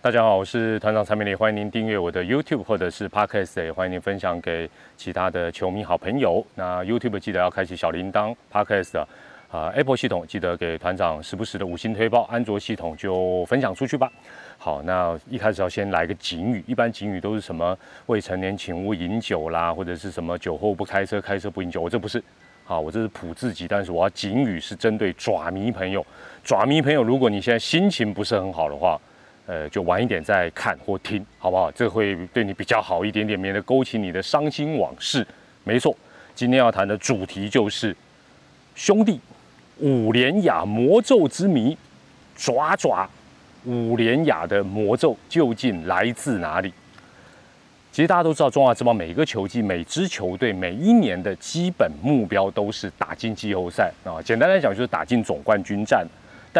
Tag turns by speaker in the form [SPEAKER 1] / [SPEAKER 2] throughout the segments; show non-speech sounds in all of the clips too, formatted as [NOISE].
[SPEAKER 1] 大家好，我是团长蔡明礼，欢迎您订阅我的 YouTube 或者是 Podcast，也欢迎您分享给其他的球迷好朋友。那 YouTube 记得要开启小铃铛，Podcast 啊 Apple 系统记得给团长时不时的五星推报，安卓系统就分享出去吧。好，那一开始要先来个警语，一般警语都是什么未成年请勿饮酒啦，或者是什么酒后不开车，开车不饮酒，我这不是。好，我这是普自己，但是我要警语是针对爪迷朋友。爪迷朋友，如果你现在心情不是很好的话，呃，就晚一点再看或听，好不好？这会对你比较好一点点，免得勾起你的伤心往事。没错，今天要谈的主题就是兄弟五连雅魔咒之谜，爪爪五连雅的魔咒究竟来自哪里？其实大家都知道，中华之邦每个球季、每支球队每一年的基本目标都是打进季后赛啊。简单来讲，就是打进总冠军战。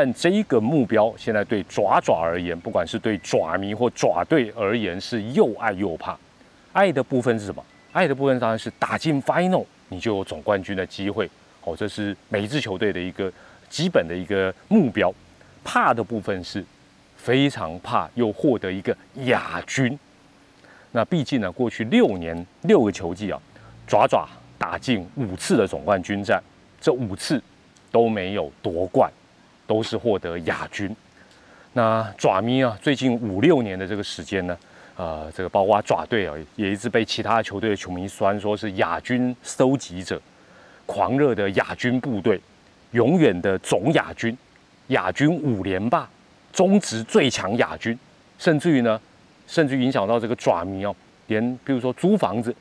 [SPEAKER 1] 但这一个目标，现在对爪爪而言，不管是对爪迷或爪队而言，是又爱又怕。爱的部分是什么？爱的部分当然是打进 final，你就有总冠军的机会。哦，这是每一支球队的一个基本的一个目标。怕的部分是非常怕又获得一个亚军。那毕竟呢，过去六年六个球季啊，爪爪打进五次的总冠军战，这五次都没有夺冠，都是获得亚军。那爪咪啊，最近五六年的这个时间呢，呃，这个包括爪队啊，也一直被其他球队的球迷酸说是亚军收集者，狂热的亚军部队，永远的总亚军，亚军五连霸，中职最强亚军，甚至于呢。甚至影响到这个爪迷哦，连比如说租房子，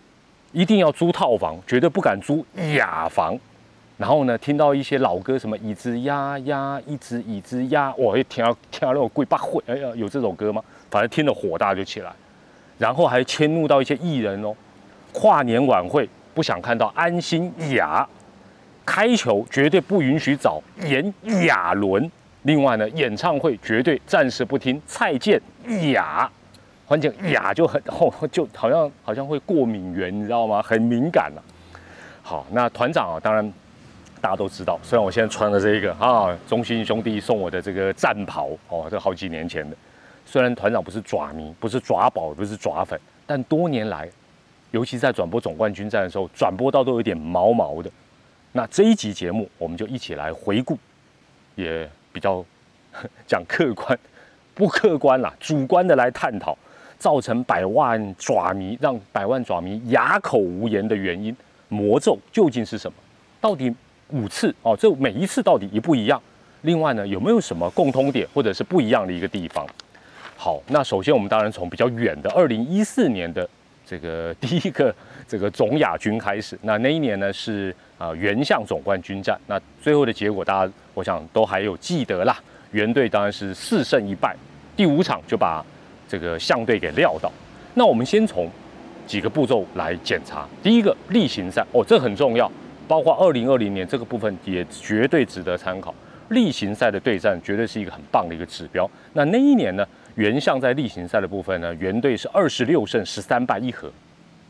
[SPEAKER 1] 一定要租套房，绝对不敢租雅房。然后呢，听到一些老歌，什么椅子压压，一只椅子压，我一听到听到那种贵八会，哎呀，有这首歌吗？反正听得火大就起来。然后还迁怒到一些艺人哦，跨年晚会不想看到安心雅，开球绝对不允许找炎亚纶。另外呢，演唱会绝对暂时不听蔡健雅。环境雅就很后就好像好像会过敏源，你知道吗？很敏感了。好，那团长啊，当然大家都知道，虽然我现在穿的这一个啊，中心兄弟送我的这个战袍哦，这好几年前的。虽然团长不是爪迷，不是爪宝，不是爪粉，但多年来，尤其在转播总冠军战的时候，转播到都有点毛毛的。那这一集节目，我们就一起来回顾，也比较讲客观，不客观啦，主观的来探讨。造成百万爪迷让百万爪迷哑口无言的原因，魔咒究竟是什么？到底五次哦，这每一次到底一不一样？另外呢，有没有什么共通点或者是不一样的一个地方？好，那首先我们当然从比较远的二零一四年的这个第一个 [LAUGHS] 这个总亚军开始。那那一年呢是啊原相总冠军战，那最后的结果大家我想都还有记得啦。原队当然是四胜一败，第五场就把。这个相队给撂倒，那我们先从几个步骤来检查。第一个例行赛哦，这很重要，包括二零二零年这个部分也绝对值得参考。例行赛的对战绝对是一个很棒的一个指标。那那一年呢，原相在例行赛的部分呢，原队是二十六胜十三败一和，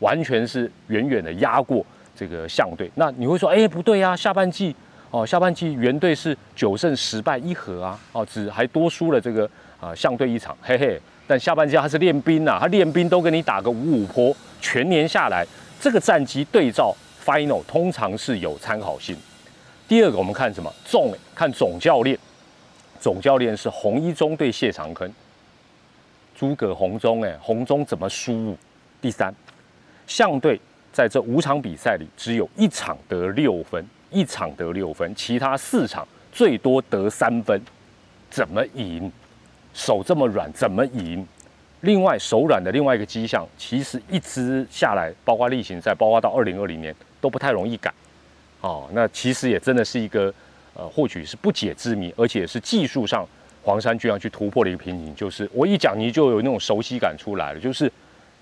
[SPEAKER 1] 完全是远远的压过这个相队。那你会说，哎，不对呀，下半季哦，下半季原队是九胜十败一和啊，哦，只还多输了这个啊相队一场，嘿嘿。但下半季他是练兵呐，他练兵都跟你打个五五坡，全年下来这个战绩对照 final 通常是有参考性。第二个我们看什么？总看总教练，总教练是红一中对谢长坑，诸葛红中哎，红中怎么输？第三，相队在这五场比赛里只有一场得六分，一场得六分，其他四场最多得三分，怎么赢？手这么软，怎么赢？另外，手软的另外一个迹象，其实一直下来，包括例行赛，包括到二零二零年，都不太容易改。哦，那其实也真的是一个，呃，或许是不解之谜，而且是技术上黄山军要去突破的一个瓶颈。就是我一讲，你就有那种熟悉感出来了。就是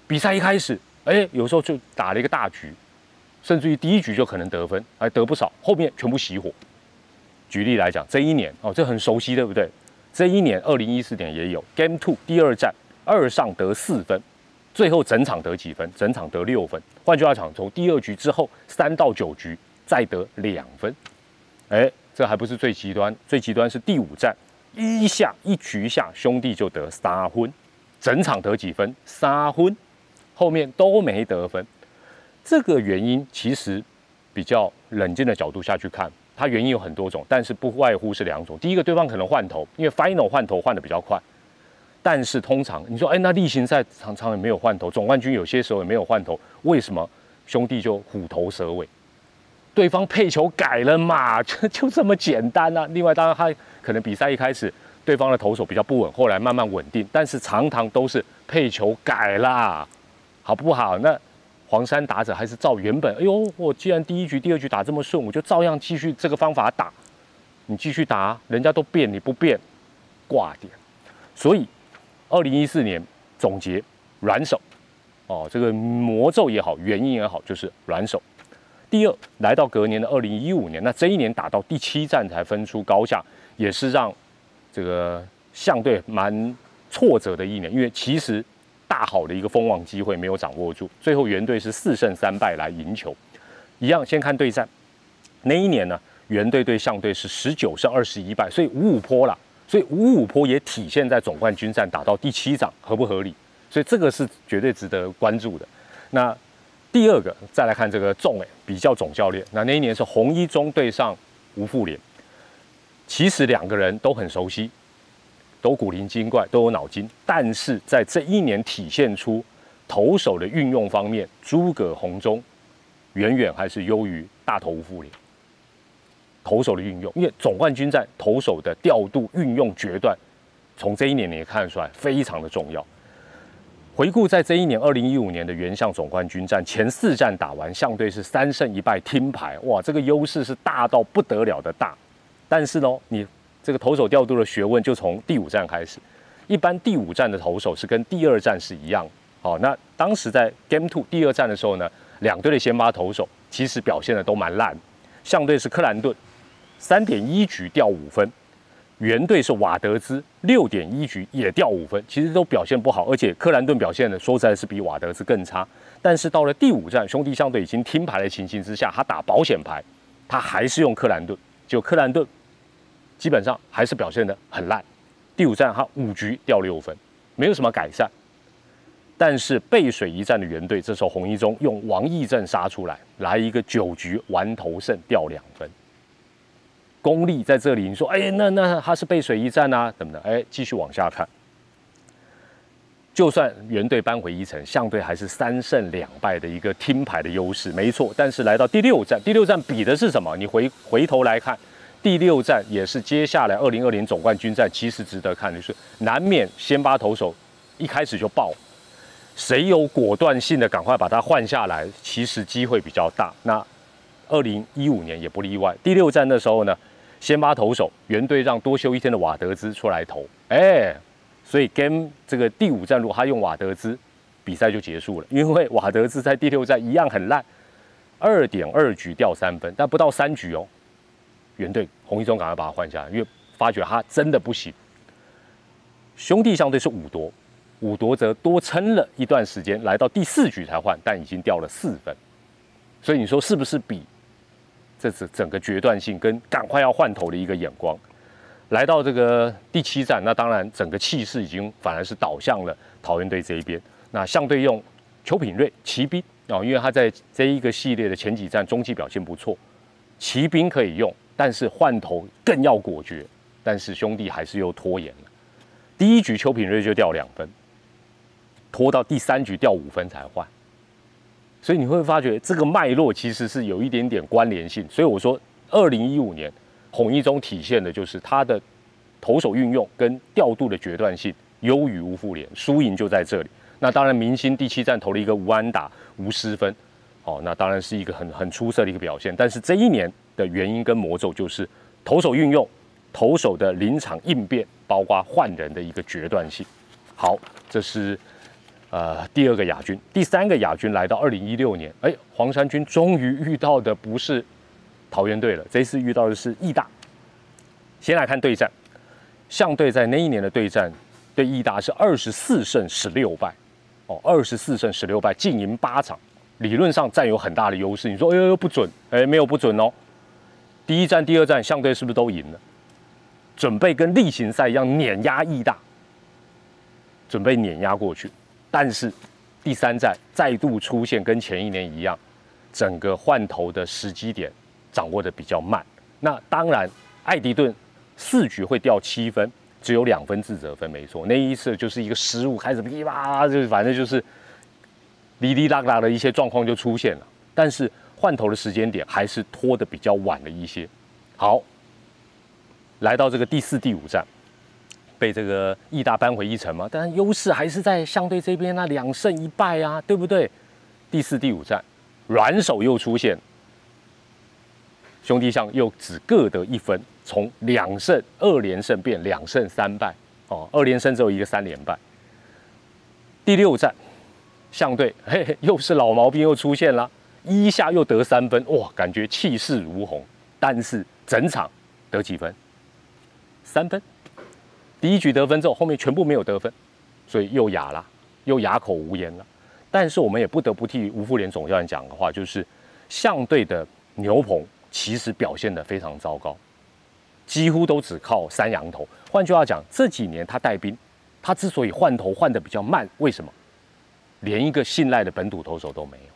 [SPEAKER 1] 比赛一开始，哎，有时候就打了一个大局，甚至于第一局就可能得分，还得不少，后面全部熄火。举例来讲，这一年哦，这很熟悉，对不对？这一年，二零一四年也有 Game Two 第二战二上得四分，最后整场得几分？整场得六分。换句话讲，从第二局之后三到九局再得两分。哎，这还不是最极端，最极端是第五战一下一局下兄弟就得三分。整场得几分？三分，后面都没得分。这个原因其实比较冷静的角度下去看，它原因有很多种，但是不外乎是两种。第一个，对方可能换头，因为 final 换头换的比较快。但是通常你说，哎，那例行赛常常也没有换头，总冠军有些时候也没有换头，为什么兄弟就虎头蛇尾？对方配球改了嘛，就 [LAUGHS] 就这么简单啊。另外，当然他可能比赛一开始对方的投手比较不稳，后来慢慢稳定，但是常常都是配球改啦，好不好？那黄山打者还是照原本，哎呦，我既然第一局、第二局打这么顺，我就照样继续这个方法打。你继续打，人家都变你不变，挂点。所以。二零一四年总结软手，哦，这个魔咒也好，原因也好，就是软手。第二，来到隔年的二零一五年，那这一年打到第七战才分出高下，也是让这个相对蛮挫折的一年，因为其实大好的一个封王机会没有掌握住，最后原队是四胜三败来赢球。一样，先看对战，那一年呢，原队对象队是十九胜二十一败，所以五五坡了。所以五五坡也体现在总冠军战打到第七场合不合理？所以这个是绝对值得关注的。那第二个再来看这个重哎比较总教练，那那一年是红一中对上吴富连，其实两个人都很熟悉，都古灵精怪，都有脑筋，但是在这一年体现出投手的运用方面，诸葛红中远远还是优于大头吴富连。投手的运用，因为总冠军战投手的调度运用决断，从这一年你也看得出来非常的重要。回顾在这一年二零一五年的原相总冠军战前四战打完，相对是三胜一败听牌，哇，这个优势是大到不得了的大。但是呢，你这个投手调度的学问就从第五战开始。一般第五战的投手是跟第二战是一样。好，那当时在 Game Two 第二战的时候呢，两队的先发投手其实表现的都蛮烂，相对是克兰顿。三点一局掉五分，原队是瓦德兹，六点一局也掉五分，其实都表现不好，而且克兰顿表现的说实在是比瓦德兹更差。但是到了第五战，兄弟相对已经听牌的情形之下，他打保险牌，他还是用克兰顿，就克兰顿基本上还是表现的很烂。第五战他五局掉六分，没有什么改善。但是背水一战的原队，这时候洪一中用王义正杀出来，来一个九局完投胜掉两分。功力在这里，你说，哎，那那他是背水一战啊，怎么的？哎，继续往下看，就算原队扳回一城，相对还是三胜两败的一个听牌的优势，没错。但是来到第六战，第六战比的是什么？你回回头来看，第六战也是接下来二零二零总冠军战，其实值得看的是，难免先发投手一开始就爆，谁有果断性的赶快把他换下来，其实机会比较大。那二零一五年也不例外，第六战的时候呢？先发投手，原队让多休一天的瓦德兹出来投，哎，所以 game 这个第五战如果他用瓦德兹，比赛就结束了，因为瓦德兹在第六战一样很烂，二点二局掉三分，但不到三局哦，原队洪一中赶快把他换下来，因为发觉他真的不行。兄弟相对是五夺，五夺则多撑了一段时间，来到第四局才换，但已经掉了四分，所以你说是不是比？这是整个决断性跟赶快要换头的一个眼光，来到这个第七站，那当然整个气势已经反而是倒向了桃园队这一边。那相对用邱品瑞骑兵啊，因为他在这一个系列的前几站中期表现不错，骑兵可以用，但是换头更要果决。但是兄弟还是又拖延了，第一局邱品瑞就掉两分，拖到第三局掉五分才换。所以你会发觉这个脉络其实是有一点点关联性。所以我说，二零一五年红一中体现的就是他的投手运用跟调度的决断性优于吴富连，输赢就在这里。那当然，明星第七战投了一个无安打无失分，哦，那当然是一个很很出色的一个表现。但是这一年的原因跟魔咒就是投手运用、投手的临场应变，包括换人的一个决断性。好，这是。呃，第二个亚军，第三个亚军来到二零一六年，哎，黄山军终于遇到的不是桃园队了，这次遇到的是义大。先来看对战，相对在那一年的对战，对义大是二十四胜十六败，哦，二十四胜十六败，净赢八场，理论上占有很大的优势。你说，哎呦呦不准，哎，没有不准哦。第一战、第二战相对是不是都赢了？准备跟例行赛一样碾压义大。准备碾压过去。但是第三站再度出现跟前一年一样，整个换头的时机点掌握的比较慢。那当然，艾迪顿四局会掉七分，只有两分自责分，没错。那一次就是一个失误，开始噼啪啦，就反正就是哩哩啦啦的一些状况就出现了。但是换头的时间点还是拖的比较晚了一些。好，来到这个第四、第五站，被这个义大扳回一城嘛，但优势还是在相对这边啊，两胜一败啊，对不对？第四、第五站，软手又出现。兄弟象又只各得一分，从两胜二连胜变两胜三败哦，二连胜只有一个三连败。第六战，相对嘿嘿，又是老毛病又出现了，一下又得三分，哇，感觉气势如虹。但是整场得几分？三分。第一局得分之后，后面全部没有得分，所以又哑了，又哑口无言了。但是我们也不得不替吴富连总教练讲的话，就是相对的牛棚。其实表现得非常糟糕，几乎都只靠三羊头。换句话讲，这几年他带兵，他之所以换头换得比较慢，为什么？连一个信赖的本土投手都没有。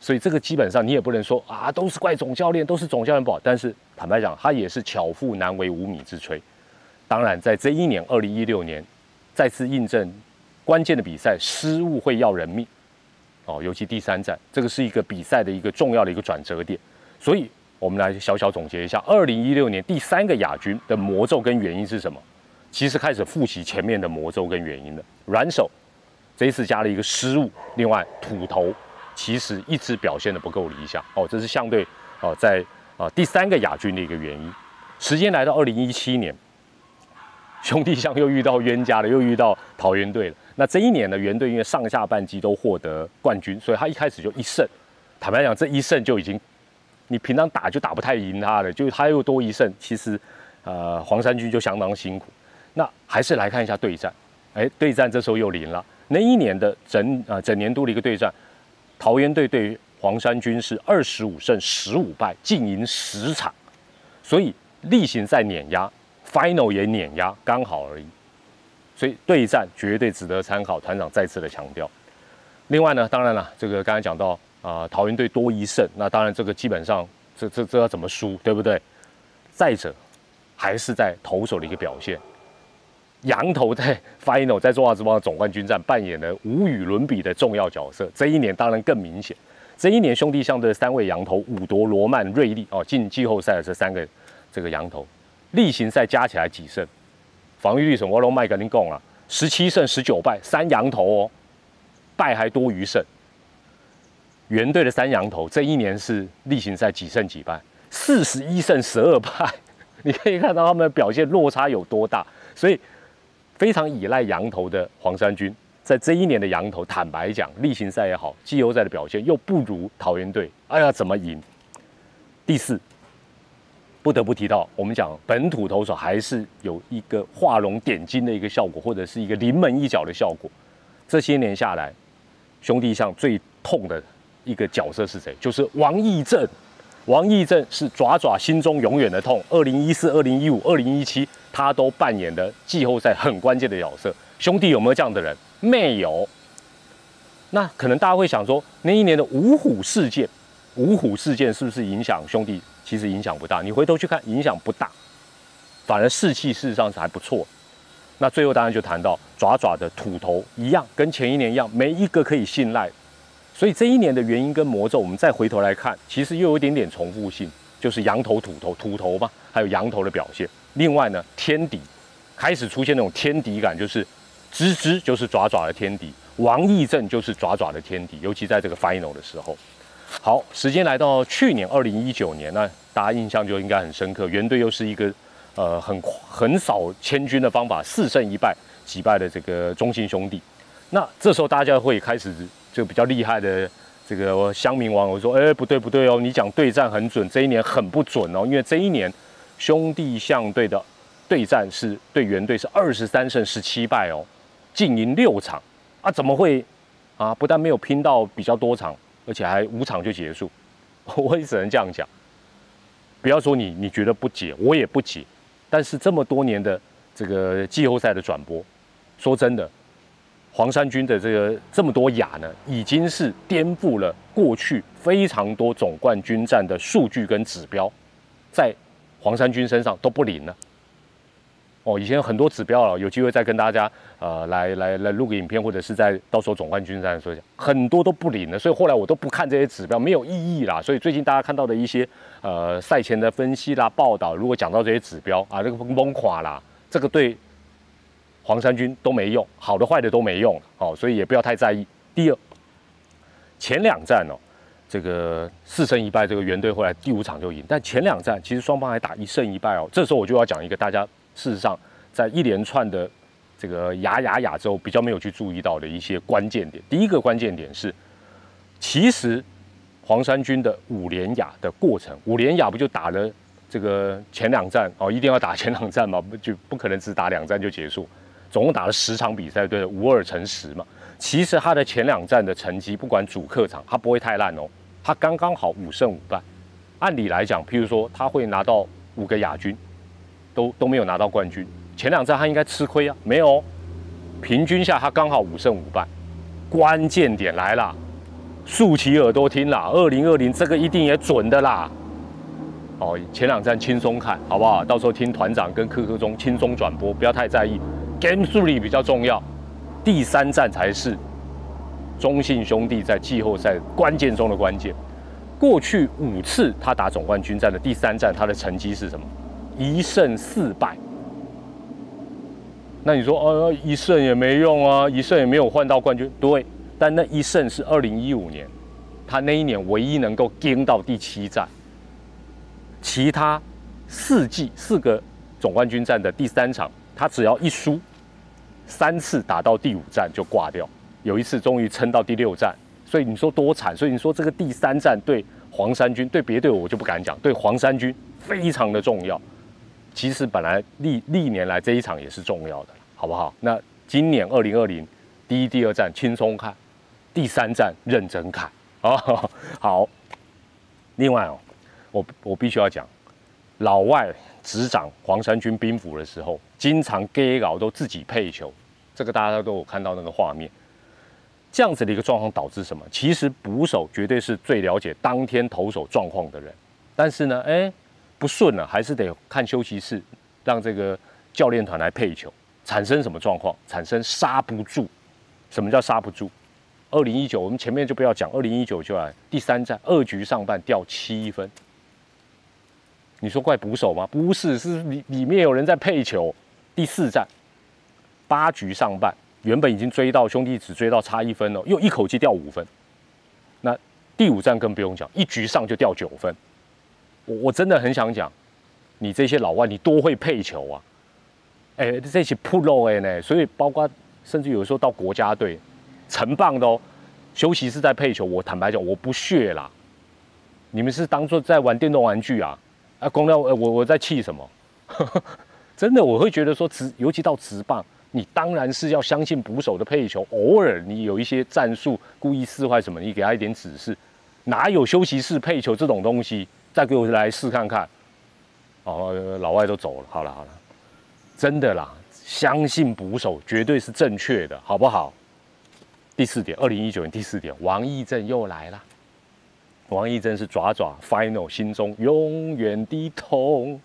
[SPEAKER 1] 所以这个基本上你也不能说啊，都是怪总教练，都是总教练不好。但是坦白讲，他也是巧妇难为无米之炊。当然，在这一年，二零一六年，再次印证关键的比赛失误会要人命。哦，尤其第三站，这个是一个比赛的一个重要的一个转折点。所以，我们来小小总结一下，二零一六年第三个亚军的魔咒跟原因是什么？其实开始复习前面的魔咒跟原因了。软手这一次加了一个失误，另外土头其实一直表现的不够理想哦，这是相对哦在啊第三个亚军的一个原因。时间来到二零一七年，兄弟象又遇到冤家了，又遇到桃园队了。那这一年呢，原队因为上下半季都获得冠军，所以他一开始就一胜。坦白讲，这一胜就已经。你平常打就打不太赢他了，就他又多一胜，其实，呃，黄山军就相当辛苦。那还是来看一下对战，哎，对战这时候又赢了。那一年的整啊整年度的一个对战，桃园队对于黄山军是二十五胜十五败，净赢十场，所以例行赛碾压，final 也碾压，刚好而已。所以对战绝对值得参考，团长再次的强调。另外呢，当然了，这个刚才讲到。啊，桃园队多一胜，那当然这个基本上，这这这要怎么输，对不对？再者，还是在投手的一个表现，羊头在 final 在中华之邦总冠军战扮演了无与伦比的重要角色。这一年当然更明显，这一年兄弟象的三位羊头五夺罗曼瑞利哦，进季后赛的这三个这个羊头，例行赛加起来几胜？防御率什么？我龙麦跟你讲啊，十七胜十九败，三羊头哦，败还多于胜。原队的三羊头这一年是例行赛几胜几败？四十一胜十二败，[LAUGHS] 你可以看到他们的表现落差有多大。所以非常依赖羊头的黄山军，在这一年的羊头，坦白讲，例行赛也好，季后赛的表现又不如桃园队。哎呀，怎么赢？第四，不得不提到，我们讲本土投手还是有一个画龙点睛的一个效果，或者是一个临门一脚的效果。这些年下来，兄弟上最痛的。一个角色是谁？就是王义正。王义正是爪爪心中永远的痛。二零一四、二零一五、二零一七，他都扮演的季后赛很关键的角色。兄弟有没有这样的人？没有。那可能大家会想说，那一年的五虎事件，五虎事件是不是影响兄弟？其实影响不大。你回头去看，影响不大，反而士气事实上是还不错。那最后当然就谈到爪爪的土头一样，跟前一年一样，没一个可以信赖。所以这一年的原因跟魔咒，我们再回头来看，其实又有一点点重复性，就是羊头、土头、土头嘛，还有羊头的表现。另外呢，天敌开始出现那种天敌感，就是吱吱就是爪爪的天敌，王义正就是爪爪的天敌，尤其在这个 final 的时候。好，时间来到去年二零一九年，那大家印象就应该很深刻，原队又是一个呃很很少千军的方法，四胜一败击败了这个中信兄弟。那这时候大家会开始。就比较厉害的这个乡民网友说：“哎，不对不对哦，你讲对战很准，这一年很不准哦，因为这一年兄弟象队的对战是对原队是二十三胜十七败哦，净赢六场啊，怎么会啊？不但没有拼到比较多场，而且还五场就结束，[LAUGHS] 我也只能这样讲。不要说你你觉得不解，我也不解。但是这么多年的这个季后赛的转播。”说真的，黄山军的这个这么多亚呢，已经是颠覆了过去非常多总冠军战的数据跟指标，在黄山军身上都不灵了。哦，以前很多指标了，有机会再跟大家呃来来来录个影片，或者是在到时候总冠军战说一下，很多都不灵了，所以后来我都不看这些指标，没有意义啦。所以最近大家看到的一些呃赛前的分析啦、报道，如果讲到这些指标啊，这个崩垮啦，这个对黄山军都没用，好的坏的都没用，哦，所以也不要太在意。第二，前两战哦，这个四胜一败，这个原队后来第五场就赢，但前两战其实双方还打一胜一败哦。这时候我就要讲一个大家。事实上，在一连串的这个亚亚亚洲比较没有去注意到的一些关键点，第一个关键点是，其实黄山军的五连亚的过程，五连亚不就打了这个前两战哦，一定要打前两战嘛，不就不可能只打两战就结束，总共打了十场比赛，对，五二乘十嘛。其实他的前两战的成绩，不管主客场，他不会太烂哦，他刚刚好五胜五败。按理来讲，譬如说他会拿到五个亚军。都都没有拿到冠军，前两站他应该吃亏啊，没有，平均下他刚好五胜五败，关键点来了，竖起耳朵听啦，二零二零这个一定也准的啦，哦，前两站轻松看好不好？到时候听团长跟科科中轻松转播，不要太在意，Game Three 比较重要，第三站才是中信兄弟在季后赛关键中的关键，过去五次他打总冠军战的第三站，他的成绩是什么？一胜四败，那你说哦，一胜也没用啊，一胜也没有换到冠军。对，但那一胜是二零一五年，他那一年唯一能够跟到第七战，其他四季四个总冠军战的第三场，他只要一输，三次打到第五战就挂掉，有一次终于撑到第六战，所以你说多惨？所以你说这个第三战对黄山军，对别队我就不敢讲，对黄山军非常的重要。其实本来历历年来这一场也是重要的，好不好？那今年二零二零第一、第二站轻松看，第三站认真看哦。[LAUGHS] 好，另外哦，我我必须要讲，老外执掌黄山军兵符的时候，经常 gay 搞都自己配球，这个大家都有看到那个画面。这样子的一个状况导致什么？其实捕手绝对是最了解当天投手状况的人，但是呢，哎。不顺了，还是得看休息室，让这个教练团来配球。产生什么状况？产生刹不住。什么叫刹不住？二零一九，我们前面就不要讲。二零一九就来第三站，二局上半掉七分。你说怪捕手吗？不是，是里里面有人在配球。第四站，八局上半，原本已经追到兄弟只追到差一分了，又一口气掉五分。那第五站更不用讲，一局上就掉九分。我我真的很想讲，你这些老外你多会配球啊！哎，这些 pro 哎呢，所以包括甚至有时候到国家队，成棒的哦，休息室在配球。我坦白讲，我不屑啦。你们是当做在玩电动玩具啊？啊，公料，我我在气什么？[LAUGHS] 真的，我会觉得说直，尤其到直棒，你当然是要相信捕手的配球。偶尔你有一些战术故意撕坏什么，你给他一点指示。哪有休息室配球这种东西？再给我来试看看，哦，老外都走了，好了好了，真的啦，相信捕手绝对是正确的，好不好？第四点，二零一九年第四点，王义正又来了。王义正是爪爪 final 心中永远的痛。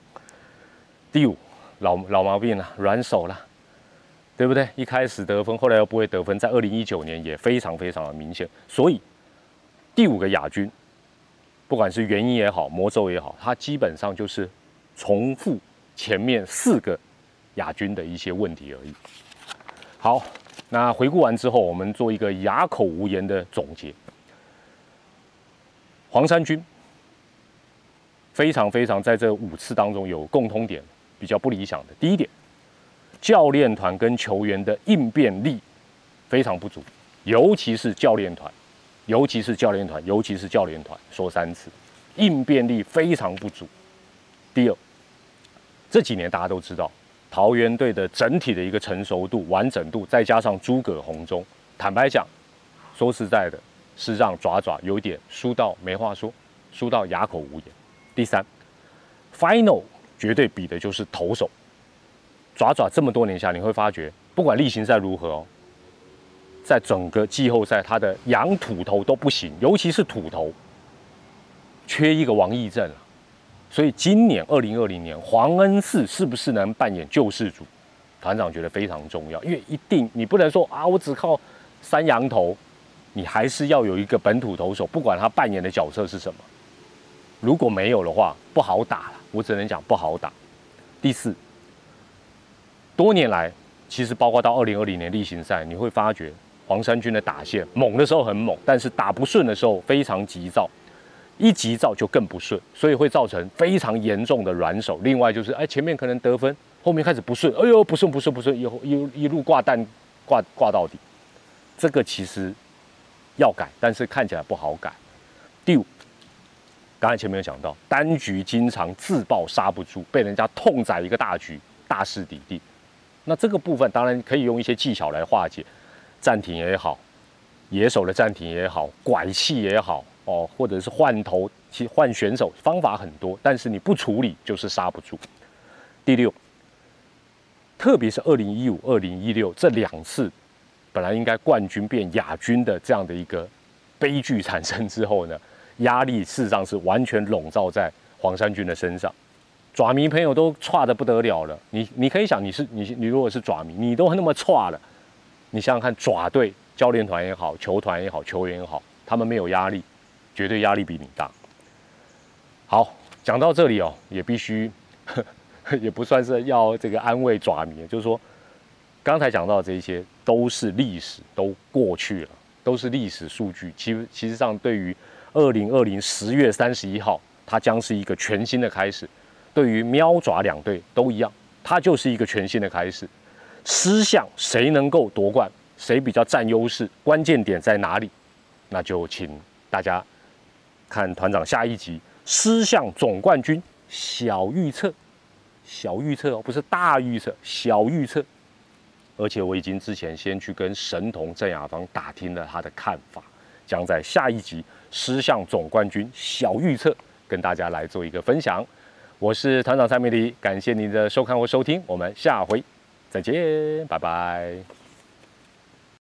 [SPEAKER 1] 第五，老老毛病了，软手了，对不对？一开始得分，后来又不会得分，在二零一九年也非常非常的明显，所以第五个亚军。不管是原因也好，魔咒也好，它基本上就是重复前面四个亚军的一些问题而已。好，那回顾完之后，我们做一个哑口无言的总结。黄山军非常非常在这五次当中有共通点，比较不理想的。第一点，教练团跟球员的应变力非常不足，尤其是教练团。尤其是教练团，尤其是教练团，说三次，应变力非常不足。第二，这几年大家都知道，桃园队的整体的一个成熟度、完整度，再加上诸葛红中，坦白讲，说实在的，是让爪爪有点输到没话说，输到哑口无言。第三，final 绝对比的就是投手，爪爪这么多年下，你会发觉不管例行赛如何哦，在整个季后赛，他的养土头都不行，尤其是土头，缺一个王义正啊。所以今年二零二零年，黄恩赐是不是能扮演救世主？团长觉得非常重要，因为一定你不能说啊，我只靠三羊头，你还是要有一个本土投手，不管他扮演的角色是什么。如果没有的话，不好打了。我只能讲不好打。第四，多年来，其实包括到二零二零年例行赛，你会发觉黄山军的打线猛的时候很猛，但是打不顺的时候非常急躁，一急躁就更不顺，所以会造成非常严重的软手。另外就是，哎，前面可能得分，后面开始不顺，哎呦，不顺不顺不顺，以后一一路挂蛋挂挂到底。这个其实要改，但是看起来不好改。第五。刚才前面有讲到，单局经常自爆杀不住，被人家痛宰一个大局，大势抵定。那这个部分当然可以用一些技巧来化解，暂停也好，野手的暂停也好，拐气也好，哦，或者是换头，其换选手方法很多，但是你不处理就是刹不住。第六，特别是二零一五、二零一六这两次，本来应该冠军变亚军的这样的一个悲剧产生之后呢？压力事实上是完全笼罩在黄山军的身上，爪迷朋友都差的不得了了。你你可以想，你是你你如果是爪迷，你都那么差了，你想想看，爪队教练团也好，球团也好，球员也好，他们没有压力，绝对压力比你大。好，讲到这里哦，也必须 [LAUGHS] 也不算是要这个安慰爪迷，就是说，刚才讲到这些都是历史，都过去了，都是历史数据。其实其实上对于二零二零十月三十一号，它将是一个全新的开始。对于喵爪两队都一样，它就是一个全新的开始。狮象谁能够夺冠，谁比较占优势，关键点在哪里？那就请大家看团长下一集狮象总冠军小预测，小预测哦，不是大预测，小预测。而且我已经之前先去跟神童郑雅芳打听了他的看法。将在下一集狮象总冠军小预测跟大家来做一个分享。我是团长蔡美丽，感谢您的收看或收听，我们下回再见，拜拜。